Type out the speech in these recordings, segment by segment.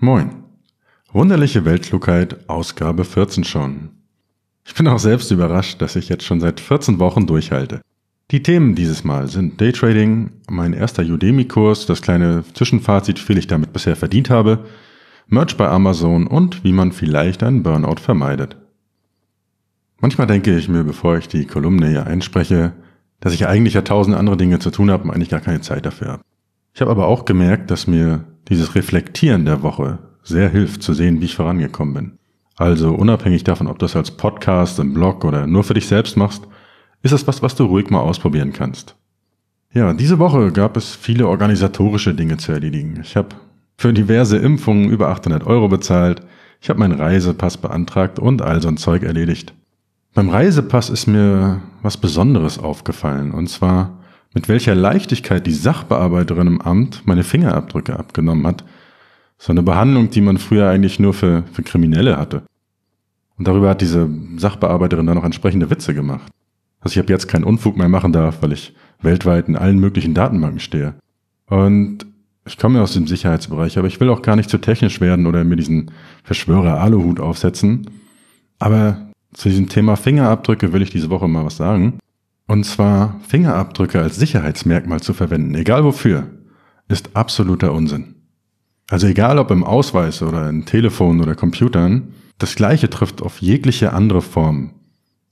Moin. Wunderliche Weltklugheit, Ausgabe 14 schon. Ich bin auch selbst überrascht, dass ich jetzt schon seit 14 Wochen durchhalte. Die Themen dieses Mal sind Daytrading, mein erster Udemy-Kurs, das kleine Zwischenfazit, wie viel ich damit bisher verdient habe, Merch bei Amazon und wie man vielleicht einen Burnout vermeidet. Manchmal denke ich mir, bevor ich die Kolumne hier einspreche, dass ich eigentlich ja tausend andere Dinge zu tun habe und eigentlich gar keine Zeit dafür habe. Ich habe aber auch gemerkt, dass mir dieses Reflektieren der Woche sehr hilft zu sehen, wie ich vorangekommen bin. Also unabhängig davon, ob du es als Podcast, im Blog oder nur für dich selbst machst, ist es was, was du ruhig mal ausprobieren kannst. Ja, diese Woche gab es viele organisatorische Dinge zu erledigen. Ich habe für diverse Impfungen über 800 Euro bezahlt, ich habe meinen Reisepass beantragt und all so ein Zeug erledigt. Beim Reisepass ist mir was Besonderes aufgefallen, und zwar mit welcher Leichtigkeit die Sachbearbeiterin im Amt meine Fingerabdrücke abgenommen hat. So eine Behandlung, die man früher eigentlich nur für, für Kriminelle hatte. Und darüber hat diese Sachbearbeiterin dann noch entsprechende Witze gemacht. Dass ich ab jetzt keinen Unfug mehr machen darf, weil ich weltweit in allen möglichen Datenbanken stehe. Und ich komme aus dem Sicherheitsbereich, aber ich will auch gar nicht zu technisch werden oder mir diesen Verschwörer-Aluhut aufsetzen. Aber zu diesem Thema Fingerabdrücke will ich diese Woche mal was sagen. Und zwar Fingerabdrücke als Sicherheitsmerkmal zu verwenden, egal wofür, ist absoluter Unsinn. Also egal ob im Ausweis oder in Telefon oder Computern, das gleiche trifft auf jegliche andere Form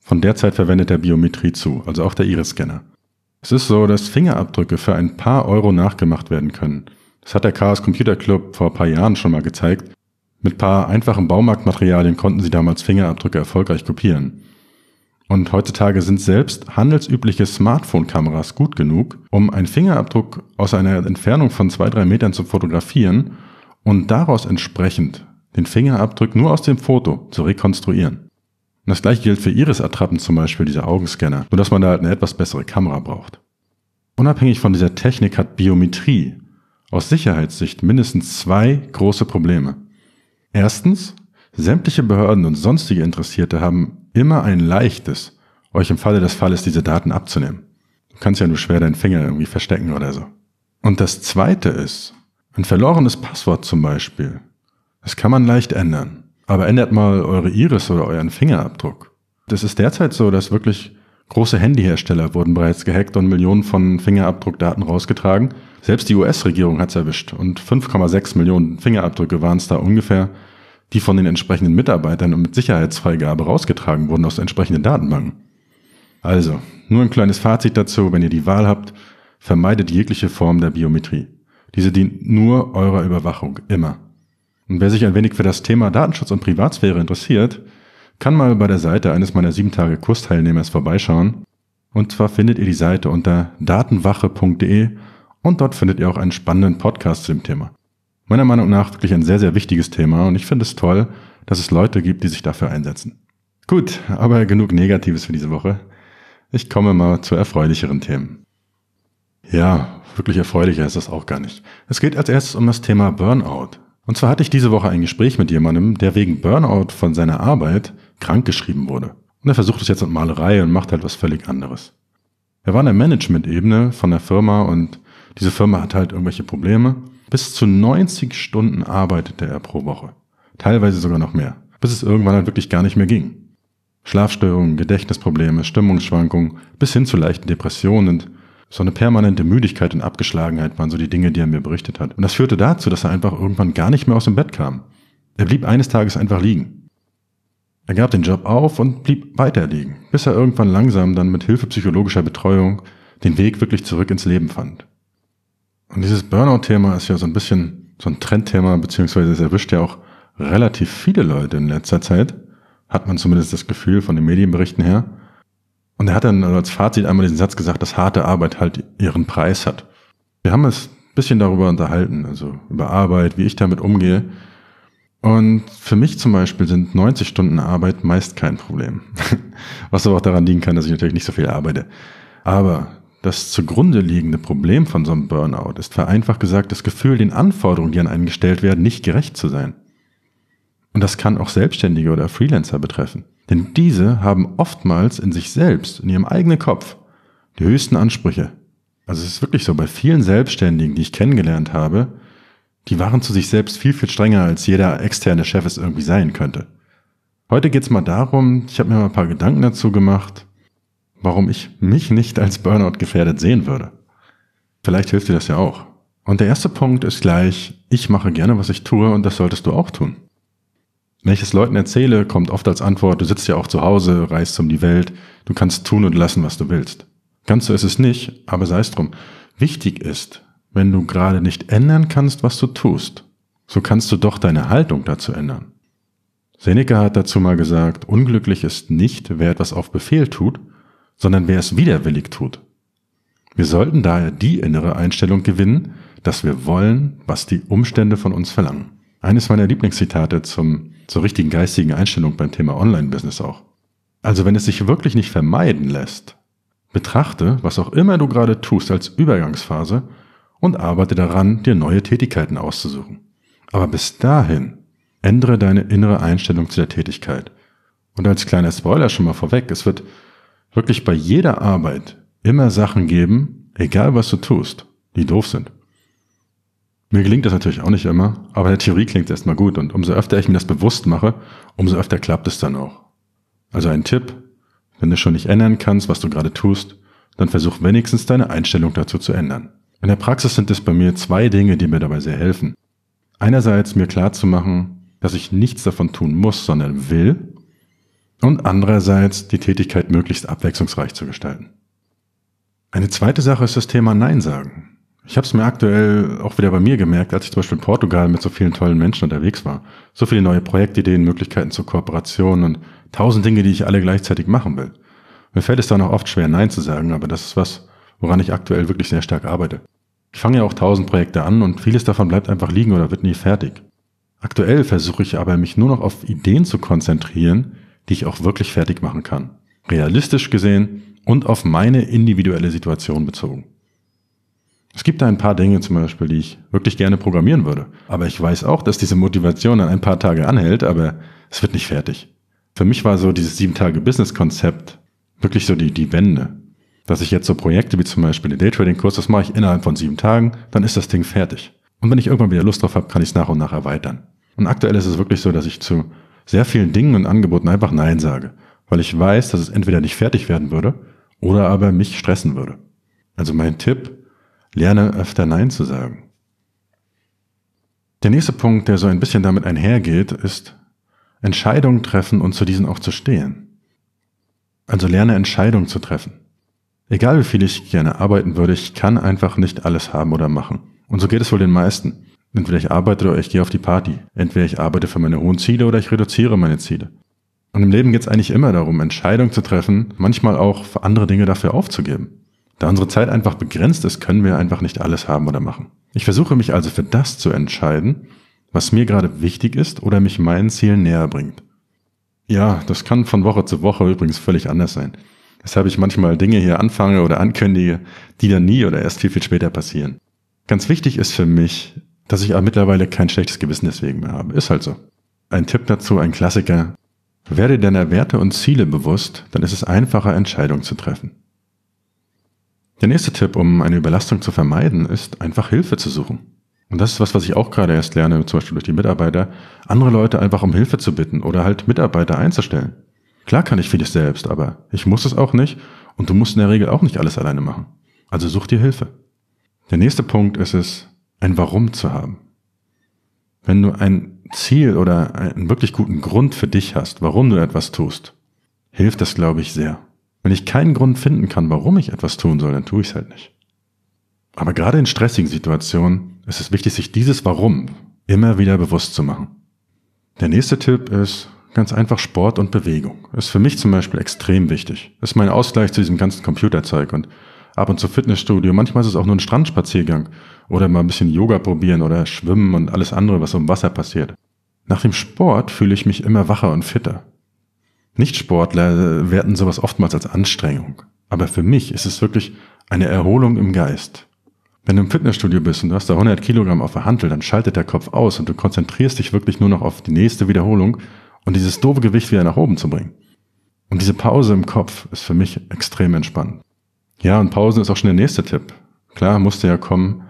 von derzeit verwendeter Biometrie zu, also auch der Iris-Scanner. Es ist so, dass Fingerabdrücke für ein paar Euro nachgemacht werden können. Das hat der Chaos Computer Club vor ein paar Jahren schon mal gezeigt. Mit paar einfachen Baumarktmaterialien konnten sie damals Fingerabdrücke erfolgreich kopieren. Und heutzutage sind selbst handelsübliche Smartphone-Kameras gut genug, um einen Fingerabdruck aus einer Entfernung von zwei, drei Metern zu fotografieren und daraus entsprechend den Fingerabdruck nur aus dem Foto zu rekonstruieren. Und das gleiche gilt für Iris-Attrappen zum Beispiel, diese Augenscanner, nur dass man da halt eine etwas bessere Kamera braucht. Unabhängig von dieser Technik hat Biometrie aus Sicherheitssicht mindestens zwei große Probleme. Erstens, sämtliche Behörden und sonstige Interessierte haben immer ein leichtes, euch im Falle des Falles diese Daten abzunehmen. Du kannst ja nur schwer deinen Finger irgendwie verstecken oder so. Und das zweite ist, ein verlorenes Passwort zum Beispiel. Das kann man leicht ändern. Aber ändert mal eure Iris oder euren Fingerabdruck. Das ist derzeit so, dass wirklich große Handyhersteller wurden bereits gehackt und Millionen von Fingerabdruckdaten rausgetragen. Selbst die US-Regierung hat's erwischt und 5,6 Millionen Fingerabdrücke waren es da ungefähr die von den entsprechenden Mitarbeitern und mit Sicherheitsfreigabe rausgetragen wurden aus entsprechenden Datenbanken. Also, nur ein kleines Fazit dazu, wenn ihr die Wahl habt, vermeidet jegliche Form der Biometrie. Diese dient nur eurer Überwachung, immer. Und wer sich ein wenig für das Thema Datenschutz und Privatsphäre interessiert, kann mal bei der Seite eines meiner sieben Tage Kursteilnehmers vorbeischauen. Und zwar findet ihr die Seite unter datenwache.de und dort findet ihr auch einen spannenden Podcast zu dem Thema meiner Meinung nach wirklich ein sehr, sehr wichtiges Thema und ich finde es toll, dass es Leute gibt, die sich dafür einsetzen. Gut, aber genug Negatives für diese Woche. Ich komme mal zu erfreulicheren Themen. Ja, wirklich erfreulicher ist das auch gar nicht. Es geht als erstes um das Thema Burnout. Und zwar hatte ich diese Woche ein Gespräch mit jemandem, der wegen Burnout von seiner Arbeit krankgeschrieben wurde. Und er versucht es jetzt mit Malerei und macht halt was völlig anderes. Er war in der Management-Ebene von der Firma und diese Firma hat halt irgendwelche Probleme bis zu 90 Stunden arbeitete er pro Woche. Teilweise sogar noch mehr. Bis es irgendwann halt wirklich gar nicht mehr ging. Schlafstörungen, Gedächtnisprobleme, Stimmungsschwankungen bis hin zu leichten Depressionen und so eine permanente Müdigkeit und Abgeschlagenheit waren so die Dinge, die er mir berichtet hat. Und das führte dazu, dass er einfach irgendwann gar nicht mehr aus dem Bett kam. Er blieb eines Tages einfach liegen. Er gab den Job auf und blieb weiter liegen, bis er irgendwann langsam dann mit Hilfe psychologischer Betreuung den Weg wirklich zurück ins Leben fand. Und dieses Burnout-Thema ist ja so ein bisschen so ein Trendthema, beziehungsweise es erwischt ja auch relativ viele Leute in letzter Zeit. Hat man zumindest das Gefühl von den Medienberichten her. Und er hat dann als Fazit einmal diesen Satz gesagt, dass harte Arbeit halt ihren Preis hat. Wir haben es ein bisschen darüber unterhalten, also über Arbeit, wie ich damit umgehe. Und für mich zum Beispiel sind 90 Stunden Arbeit meist kein Problem. Was aber auch daran liegen kann, dass ich natürlich nicht so viel arbeite. Aber das zugrunde liegende Problem von so einem Burnout ist vereinfacht gesagt das Gefühl, den Anforderungen, die an einen gestellt werden, nicht gerecht zu sein. Und das kann auch Selbstständige oder Freelancer betreffen. Denn diese haben oftmals in sich selbst, in ihrem eigenen Kopf, die höchsten Ansprüche. Also es ist wirklich so, bei vielen Selbstständigen, die ich kennengelernt habe, Die waren zu sich selbst viel, viel strenger, als jeder externe Chef es irgendwie sein könnte. Heute geht's mal darum, ich habe mir mal ein paar Gedanken dazu gemacht, warum ich mich nicht als Burnout gefährdet sehen würde. Vielleicht hilft dir das ja auch. Und der erste Punkt ist gleich, ich mache gerne, was ich tue und das solltest du auch tun. Wenn ich es Leuten erzähle, kommt oft als Antwort, du sitzt ja auch zu Hause, reist um die Welt, du kannst tun und lassen, was du willst. Ganz so ist es nicht, aber sei es drum. Wichtig ist, wenn du gerade nicht ändern kannst, was du tust, so kannst du doch deine Haltung dazu ändern. Seneca hat dazu mal gesagt, unglücklich ist nicht, wer etwas auf Befehl tut, sondern wer es widerwillig tut. Wir sollten daher die innere Einstellung gewinnen, dass wir wollen, was die Umstände von uns verlangen. Eines meiner Lieblingszitate zum, zur richtigen geistigen Einstellung beim Thema Online-Business auch. Also wenn es sich wirklich nicht vermeiden lässt, betrachte, was auch immer du gerade tust als Übergangsphase und arbeite daran, dir neue Tätigkeiten auszusuchen. Aber bis dahin ändere deine innere Einstellung zu der Tätigkeit. Und als kleiner Spoiler schon mal vorweg, es wird wirklich bei jeder Arbeit immer Sachen geben, egal was du tust, die doof sind. Mir gelingt das natürlich auch nicht immer, aber in der Theorie klingt es erstmal gut und umso öfter ich mir das bewusst mache, umso öfter klappt es dann auch. Also ein Tipp, wenn du schon nicht ändern kannst, was du gerade tust, dann versuch wenigstens deine Einstellung dazu zu ändern. In der Praxis sind es bei mir zwei Dinge, die mir dabei sehr helfen. Einerseits mir klar zu machen, dass ich nichts davon tun muss, sondern will. Und andererseits die Tätigkeit möglichst abwechslungsreich zu gestalten. Eine zweite Sache ist das Thema Nein sagen. Ich habe es mir aktuell auch wieder bei mir gemerkt, als ich zum Beispiel in Portugal mit so vielen tollen Menschen unterwegs war. So viele neue Projektideen, Möglichkeiten zur Kooperation und tausend Dinge, die ich alle gleichzeitig machen will. Mir fällt es dann auch oft schwer, Nein zu sagen, aber das ist was, woran ich aktuell wirklich sehr stark arbeite. Ich fange ja auch tausend Projekte an und vieles davon bleibt einfach liegen oder wird nie fertig. Aktuell versuche ich aber, mich nur noch auf Ideen zu konzentrieren, die ich auch wirklich fertig machen kann. Realistisch gesehen und auf meine individuelle Situation bezogen. Es gibt da ein paar Dinge zum Beispiel, die ich wirklich gerne programmieren würde. Aber ich weiß auch, dass diese Motivation dann ein paar Tage anhält, aber es wird nicht fertig. Für mich war so dieses sieben Tage Business-Konzept wirklich so die, die Wende. Dass ich jetzt so Projekte wie zum Beispiel den Daytrading-Kurs, das mache ich innerhalb von sieben Tagen, dann ist das Ding fertig. Und wenn ich irgendwann wieder Lust drauf habe, kann ich es nach und nach erweitern. Und aktuell ist es wirklich so, dass ich zu sehr vielen Dingen und Angeboten einfach Nein sage, weil ich weiß, dass es entweder nicht fertig werden würde oder aber mich stressen würde. Also mein Tipp, Lerne öfter Nein zu sagen. Der nächste Punkt, der so ein bisschen damit einhergeht, ist Entscheidungen treffen und zu diesen auch zu stehen. Also lerne Entscheidungen zu treffen. Egal wie viel ich gerne arbeiten würde, ich kann einfach nicht alles haben oder machen. Und so geht es wohl den meisten. Entweder ich arbeite oder ich gehe auf die Party. Entweder ich arbeite für meine hohen Ziele oder ich reduziere meine Ziele. Und im Leben geht es eigentlich immer darum, Entscheidungen zu treffen, manchmal auch für andere Dinge dafür aufzugeben. Da unsere Zeit einfach begrenzt ist, können wir einfach nicht alles haben oder machen. Ich versuche mich also für das zu entscheiden, was mir gerade wichtig ist oder mich meinen Zielen näher bringt. Ja, das kann von Woche zu Woche übrigens völlig anders sein. Weshalb ich manchmal Dinge hier anfange oder ankündige, die dann nie oder erst viel, viel später passieren. Ganz wichtig ist für mich, dass ich aber mittlerweile kein schlechtes Gewissen deswegen mehr habe. Ist halt so. Ein Tipp dazu, ein Klassiker. Werde deiner Werte und Ziele bewusst, dann ist es einfacher, Entscheidungen zu treffen. Der nächste Tipp, um eine Überlastung zu vermeiden, ist einfach Hilfe zu suchen. Und das ist was, was ich auch gerade erst lerne, zum Beispiel durch die Mitarbeiter, andere Leute einfach um Hilfe zu bitten oder halt Mitarbeiter einzustellen. Klar kann ich vieles selbst, aber ich muss es auch nicht und du musst in der Regel auch nicht alles alleine machen. Also such dir Hilfe. Der nächste Punkt ist es, ein Warum zu haben. Wenn du ein Ziel oder einen wirklich guten Grund für dich hast, warum du etwas tust, hilft das, glaube ich, sehr. Wenn ich keinen Grund finden kann, warum ich etwas tun soll, dann tue ich es halt nicht. Aber gerade in stressigen Situationen ist es wichtig, sich dieses Warum immer wieder bewusst zu machen. Der nächste Tipp ist ganz einfach Sport und Bewegung. Ist für mich zum Beispiel extrem wichtig. Ist mein Ausgleich zu diesem ganzen Computerzeug und ab und zu Fitnessstudio. Manchmal ist es auch nur ein Strandspaziergang oder mal ein bisschen Yoga probieren oder schwimmen und alles andere, was um Wasser passiert. Nach dem Sport fühle ich mich immer wacher und fitter. Nichtsportler werten sowas oftmals als Anstrengung. Aber für mich ist es wirklich eine Erholung im Geist. Wenn du im Fitnessstudio bist und du hast da 100 Kilogramm auf der Hantel, dann schaltet der Kopf aus und du konzentrierst dich wirklich nur noch auf die nächste Wiederholung und dieses doofe Gewicht wieder nach oben zu bringen. Und diese Pause im Kopf ist für mich extrem entspannend. Ja, und Pausen ist auch schon der nächste Tipp. Klar, musste ja kommen,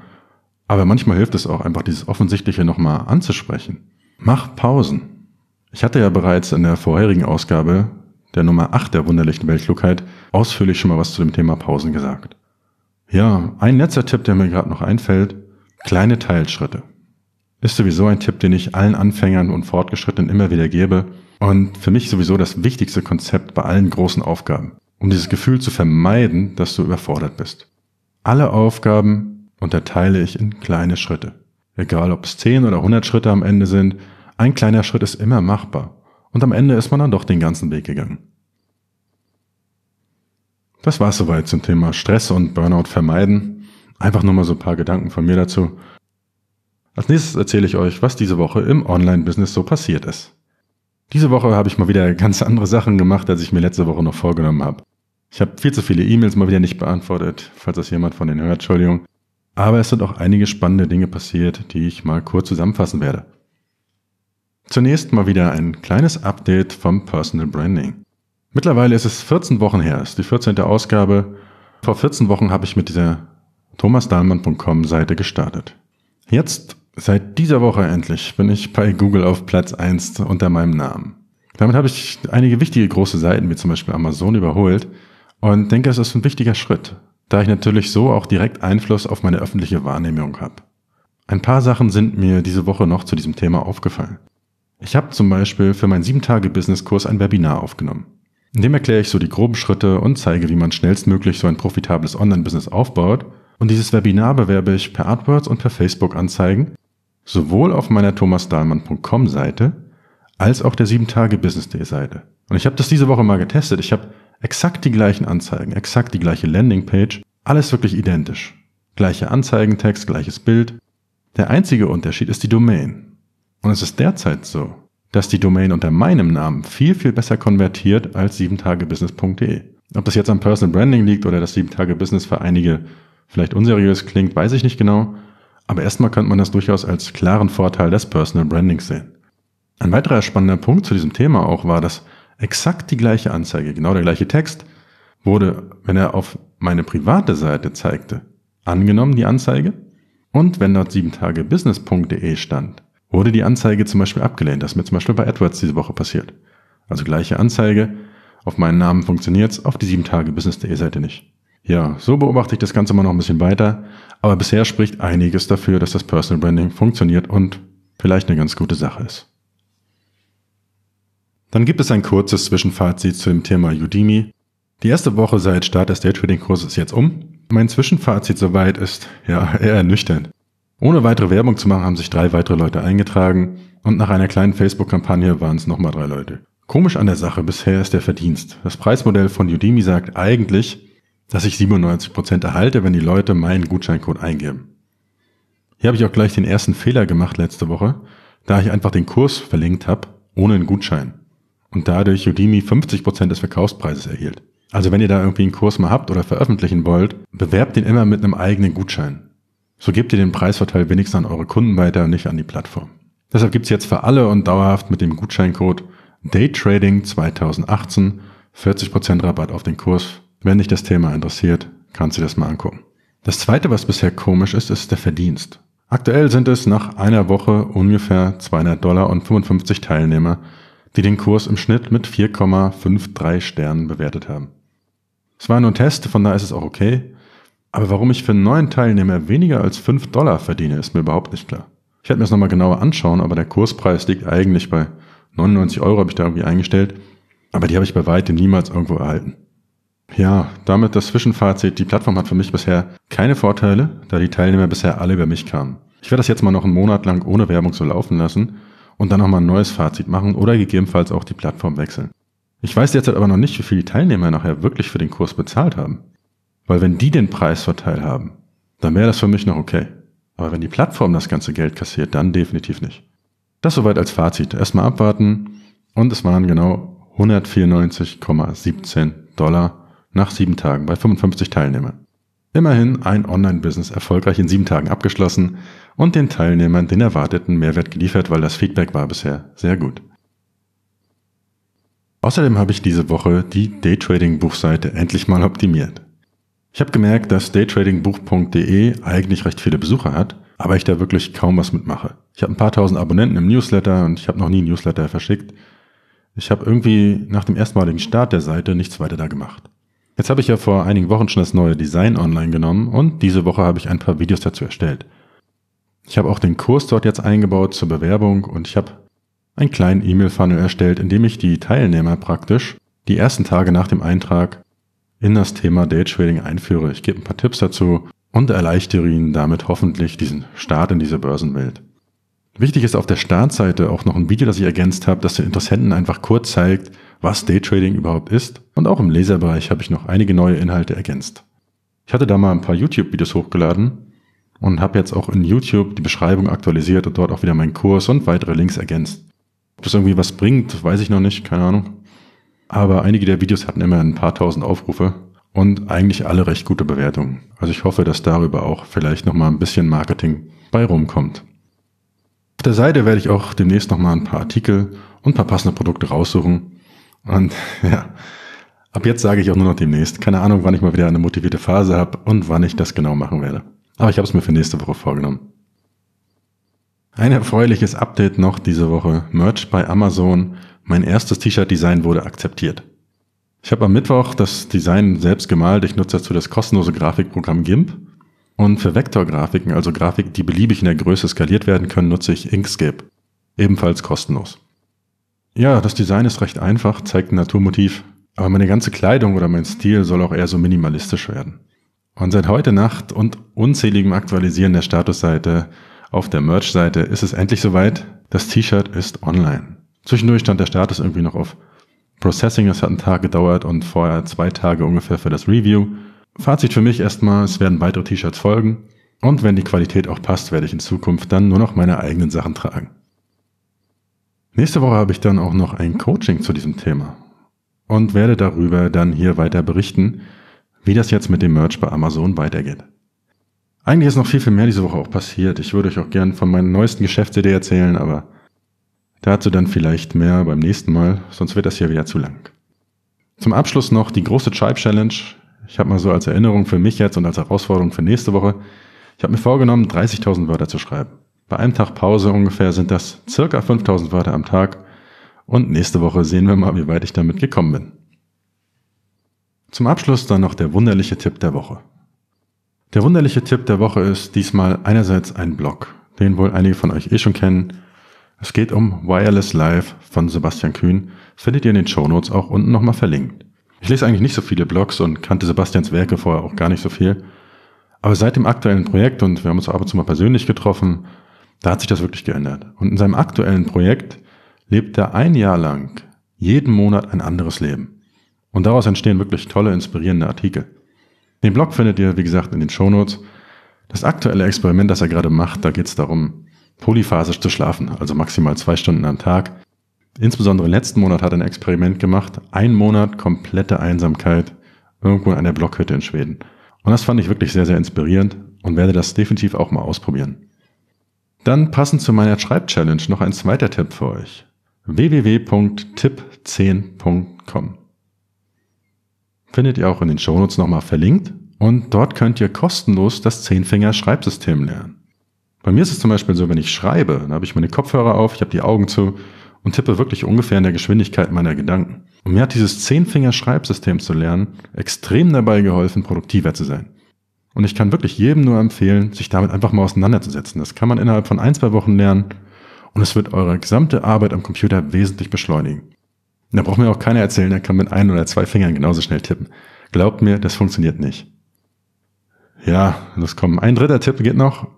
Aber manchmal hilft es auch einfach, dieses Offensichtliche nochmal anzusprechen. Mach Pausen. Ich hatte ja bereits in der vorherigen Ausgabe, der Nummer 8 der wunderlichen Weltklugheit, ausführlich schon mal was zu dem Thema Pausen gesagt. Ja, ein letzter Tipp, der mir gerade noch einfällt, kleine Teilschritte. Ist sowieso ein Tipp, den ich allen Anfängern und Fortgeschrittenen immer wieder gebe und für mich sowieso das wichtigste Konzept bei allen großen Aufgaben, um dieses Gefühl zu vermeiden, dass du überfordert bist. Alle Aufgaben unterteile ich in kleine Schritte. Egal ob es 10 oder 100 Schritte am Ende sind, ein kleiner Schritt ist immer machbar. Und am Ende ist man dann doch den ganzen Weg gegangen. Das war soweit zum Thema Stress und Burnout vermeiden. Einfach nur mal so ein paar Gedanken von mir dazu. Als nächstes erzähle ich euch, was diese Woche im Online-Business so passiert ist. Diese Woche habe ich mal wieder ganz andere Sachen gemacht, als ich mir letzte Woche noch vorgenommen habe. Ich habe viel zu viele E-Mails mal wieder nicht beantwortet, falls das jemand von den hört, Entschuldigung. Aber es sind auch einige spannende Dinge passiert, die ich mal kurz zusammenfassen werde. Zunächst mal wieder ein kleines Update vom Personal Branding. Mittlerweile ist es 14 Wochen her, ist die 14. Ausgabe. Vor 14 Wochen habe ich mit dieser thomasdahlmann.com Seite gestartet. Jetzt, seit dieser Woche endlich, bin ich bei Google auf Platz 1 unter meinem Namen. Damit habe ich einige wichtige große Seiten, wie zum Beispiel Amazon, überholt und denke, es ist ein wichtiger Schritt, da ich natürlich so auch direkt Einfluss auf meine öffentliche Wahrnehmung habe. Ein paar Sachen sind mir diese Woche noch zu diesem Thema aufgefallen. Ich habe zum Beispiel für meinen 7-Tage-Business-Kurs ein Webinar aufgenommen. In dem erkläre ich so die groben Schritte und zeige, wie man schnellstmöglich so ein profitables Online-Business aufbaut. Und dieses Webinar bewerbe ich per AdWords und per Facebook-Anzeigen, sowohl auf meiner thomasdahlmann.com Seite als auch der 7-Tage-Business-Day Seite. Und ich habe das diese Woche mal getestet. Ich habe exakt die gleichen Anzeigen, exakt die gleiche Landingpage, alles wirklich identisch. Gleiche Anzeigentext, gleiches Bild. Der einzige Unterschied ist die Domain. Und es ist derzeit so, dass die Domain unter meinem Namen viel, viel besser konvertiert als 7tagebusiness.de. Ob das jetzt am Personal Branding liegt oder das 7-Tage-Business für einige vielleicht unseriös klingt, weiß ich nicht genau. Aber erstmal könnte man das durchaus als klaren Vorteil des Personal Brandings sehen. Ein weiterer spannender Punkt zu diesem Thema auch war, dass exakt die gleiche Anzeige, genau der gleiche Text, wurde, wenn er auf meine private Seite zeigte, angenommen, die Anzeige. Und wenn dort 7tagebusiness.de stand, wurde die Anzeige zum Beispiel abgelehnt. Das ist mir zum Beispiel bei AdWords diese Woche passiert. Also gleiche Anzeige, auf meinen Namen funktioniert's, auf die 7-Tage-Business.de Seite nicht. Ja, so beobachte ich das Ganze mal noch ein bisschen weiter, aber bisher spricht einiges dafür, dass das Personal Branding funktioniert und vielleicht eine ganz gute Sache ist. Dann gibt es ein kurzes Zwischenfazit zu dem Thema Udemy. Die erste Woche seit Start des Daytrading-Kurses ist jetzt um. Mein Zwischenfazit soweit ist ja eher ernüchternd. Ohne weitere Werbung zu machen, haben sich drei weitere Leute eingetragen und nach einer kleinen Facebook-Kampagne waren es nochmal drei Leute. Komisch an der Sache bisher ist der Verdienst. Das Preismodell von Udemy sagt eigentlich, dass ich 97% erhalte, wenn die Leute meinen Gutscheincode eingeben. Hier habe ich auch gleich den ersten Fehler gemacht letzte Woche, da ich einfach den Kurs verlinkt habe, ohne einen Gutschein. Und dadurch Udemy 50% des Verkaufspreises erhielt. Also wenn ihr da irgendwie einen Kurs mal habt oder veröffentlichen wollt, bewerbt den immer mit einem eigenen Gutschein. So gebt ihr den Preisvorteil wenigstens an eure Kunden weiter und nicht an die Plattform. Deshalb gibt's jetzt für alle und dauerhaft mit dem Gutscheincode Daytrading 2018 40% Rabatt auf den Kurs. Wenn dich das Thema interessiert, kannst du das mal angucken. Das zweite, was bisher komisch ist, ist der Verdienst. Aktuell sind es nach einer Woche ungefähr 200 Dollar und 55 Teilnehmer, die den Kurs im Schnitt mit 4,53 Sternen bewertet haben. Es war nur ein Test, von daher ist es auch okay. Aber warum ich für einen neuen Teilnehmer weniger als 5 Dollar verdiene, ist mir überhaupt nicht klar. Ich werde mir das nochmal genauer anschauen, aber der Kurspreis liegt eigentlich bei 99 Euro, habe ich da irgendwie eingestellt. Aber die habe ich bei weitem niemals irgendwo erhalten. Ja, damit das Zwischenfazit. Die Plattform hat für mich bisher keine Vorteile, da die Teilnehmer bisher alle über mich kamen. Ich werde das jetzt mal noch einen Monat lang ohne Werbung so laufen lassen und dann nochmal ein neues Fazit machen oder gegebenenfalls auch die Plattform wechseln. Ich weiß derzeit aber noch nicht, wie viel die Teilnehmer nachher wirklich für den Kurs bezahlt haben. Weil wenn die den Preisvorteil haben, dann wäre das für mich noch okay. Aber wenn die Plattform das ganze Geld kassiert, dann definitiv nicht. Das soweit als Fazit. Erstmal abwarten. Und es waren genau 194,17 Dollar nach sieben Tagen bei 55 Teilnehmern. Immerhin ein Online-Business erfolgreich in sieben Tagen abgeschlossen und den Teilnehmern den erwarteten Mehrwert geliefert, weil das Feedback war bisher sehr gut. Außerdem habe ich diese Woche die Daytrading-Buchseite endlich mal optimiert. Ich habe gemerkt, dass daytradingbuch.de eigentlich recht viele Besucher hat, aber ich da wirklich kaum was mitmache. Ich habe ein paar tausend Abonnenten im Newsletter und ich habe noch nie Newsletter verschickt. Ich habe irgendwie nach dem erstmaligen Start der Seite nichts weiter da gemacht. Jetzt habe ich ja vor einigen Wochen schon das neue Design online genommen und diese Woche habe ich ein paar Videos dazu erstellt. Ich habe auch den Kurs dort jetzt eingebaut zur Bewerbung und ich habe einen kleinen E-Mail-Funnel erstellt, in dem ich die Teilnehmer praktisch die ersten Tage nach dem Eintrag in das Thema Daytrading einführe. Ich gebe ein paar Tipps dazu und erleichtere Ihnen damit hoffentlich diesen Start in diese Börsenwelt. Wichtig ist auf der Startseite auch noch ein Video, das ich ergänzt habe, das den Interessenten einfach kurz zeigt, was Daytrading überhaupt ist. Und auch im Leserbereich habe ich noch einige neue Inhalte ergänzt. Ich hatte da mal ein paar YouTube-Videos hochgeladen und habe jetzt auch in YouTube die Beschreibung aktualisiert und dort auch wieder meinen Kurs und weitere Links ergänzt. Ob das irgendwie was bringt, weiß ich noch nicht, keine Ahnung. Aber einige der Videos hatten immer ein paar tausend Aufrufe und eigentlich alle recht gute Bewertungen. Also ich hoffe, dass darüber auch vielleicht nochmal ein bisschen Marketing bei rumkommt. Auf der Seite werde ich auch demnächst nochmal ein paar Artikel und ein paar passende Produkte raussuchen. Und ja, ab jetzt sage ich auch nur noch demnächst. Keine Ahnung, wann ich mal wieder eine motivierte Phase habe und wann ich das genau machen werde. Aber ich habe es mir für nächste Woche vorgenommen. Ein erfreuliches Update noch diese Woche. Merch bei Amazon. Mein erstes T-Shirt-Design wurde akzeptiert. Ich habe am Mittwoch das Design selbst gemalt. Ich nutze dazu das kostenlose Grafikprogramm GIMP. Und für Vektorgrafiken, also Grafiken, die beliebig in der Größe skaliert werden können, nutze ich Inkscape. Ebenfalls kostenlos. Ja, das Design ist recht einfach, zeigt ein Naturmotiv, aber meine ganze Kleidung oder mein Stil soll auch eher so minimalistisch werden. Und seit heute Nacht und unzähligem Aktualisieren der Statusseite auf der Merch-Seite ist es endlich soweit. Das T-Shirt ist online. Zwischendurch stand der Status irgendwie noch auf Processing. Es hat einen Tag gedauert und vorher zwei Tage ungefähr für das Review. Fazit für mich erstmal, es werden weitere T-Shirts folgen. Und wenn die Qualität auch passt, werde ich in Zukunft dann nur noch meine eigenen Sachen tragen. Nächste Woche habe ich dann auch noch ein Coaching zu diesem Thema und werde darüber dann hier weiter berichten, wie das jetzt mit dem Merch bei Amazon weitergeht. Eigentlich ist noch viel, viel mehr diese Woche auch passiert. Ich würde euch auch gern von meinen neuesten Geschäftsidee erzählen, aber dazu dann vielleicht mehr beim nächsten Mal, sonst wird das hier wieder zu lang. Zum Abschluss noch die große Tribe Challenge. Ich habe mal so als Erinnerung für mich jetzt und als Herausforderung für nächste Woche, ich habe mir vorgenommen, 30.000 Wörter zu schreiben. Bei einem Tag Pause ungefähr sind das circa 5.000 Wörter am Tag und nächste Woche sehen wir mal, wie weit ich damit gekommen bin. Zum Abschluss dann noch der wunderliche Tipp der Woche. Der wunderliche Tipp der Woche ist diesmal einerseits ein Blog, den wohl einige von euch eh schon kennen. Es geht um Wireless Live von Sebastian Kühn, findet ihr in den Show Notes auch unten nochmal verlinkt. Ich lese eigentlich nicht so viele Blogs und kannte Sebastians Werke vorher auch gar nicht so viel. Aber seit dem aktuellen Projekt, und wir haben uns ab und zu mal persönlich getroffen, da hat sich das wirklich geändert. Und in seinem aktuellen Projekt lebt er ein Jahr lang jeden Monat ein anderes Leben. Und daraus entstehen wirklich tolle, inspirierende Artikel. Den Blog findet ihr, wie gesagt, in den Shownotes. Das aktuelle Experiment, das er gerade macht, da geht es darum, polyphasisch zu schlafen, also maximal zwei Stunden am Tag. Insbesondere letzten Monat hat er ein Experiment gemacht, ein Monat komplette Einsamkeit irgendwo in einer Blockhütte in Schweden. Und das fand ich wirklich sehr, sehr inspirierend und werde das definitiv auch mal ausprobieren. Dann passend zu meiner Schreib-Challenge noch ein zweiter Tipp für euch. www.tipp10.com findet ihr auch in den Shownotes nochmal verlinkt und dort könnt ihr kostenlos das Zehnfinger-Schreibsystem lernen. Bei mir ist es zum Beispiel so, wenn ich schreibe, dann habe ich meine Kopfhörer auf, ich habe die Augen zu und tippe wirklich ungefähr in der Geschwindigkeit meiner Gedanken. Und mir hat dieses Zehnfinger-Schreibsystem zu lernen extrem dabei geholfen, produktiver zu sein. Und ich kann wirklich jedem nur empfehlen, sich damit einfach mal auseinanderzusetzen. Das kann man innerhalb von ein, zwei Wochen lernen und es wird eure gesamte Arbeit am Computer wesentlich beschleunigen. Da braucht mir auch keiner erzählen, er kann mit ein oder zwei Fingern genauso schnell tippen. Glaubt mir, das funktioniert nicht. Ja, los kommen. Ein dritter Tipp geht noch.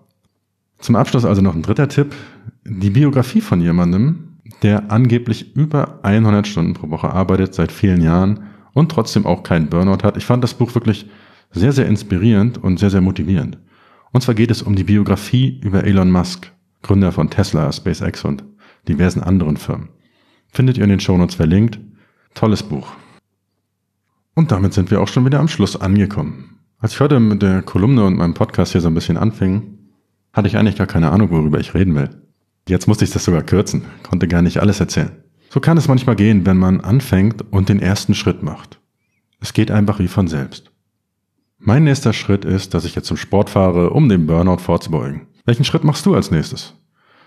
Zum Abschluss also noch ein dritter Tipp. Die Biografie von jemandem, der angeblich über 100 Stunden pro Woche arbeitet, seit vielen Jahren und trotzdem auch keinen Burnout hat. Ich fand das Buch wirklich sehr, sehr inspirierend und sehr, sehr motivierend. Und zwar geht es um die Biografie über Elon Musk, Gründer von Tesla, SpaceX und diversen anderen Firmen. Findet ihr in den Shownotes verlinkt. Tolles Buch. Und damit sind wir auch schon wieder am Schluss angekommen. Als ich heute mit der Kolumne und meinem Podcast hier so ein bisschen anfing, hatte ich eigentlich gar keine Ahnung, worüber ich reden will. Jetzt musste ich das sogar kürzen, konnte gar nicht alles erzählen. So kann es manchmal gehen, wenn man anfängt und den ersten Schritt macht. Es geht einfach wie von selbst. Mein nächster Schritt ist, dass ich jetzt zum Sport fahre, um dem Burnout vorzubeugen. Welchen Schritt machst du als nächstes?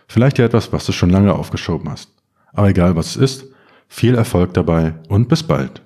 Vielleicht ja etwas, was du schon lange aufgeschoben hast. Aber egal was es ist, viel Erfolg dabei und bis bald.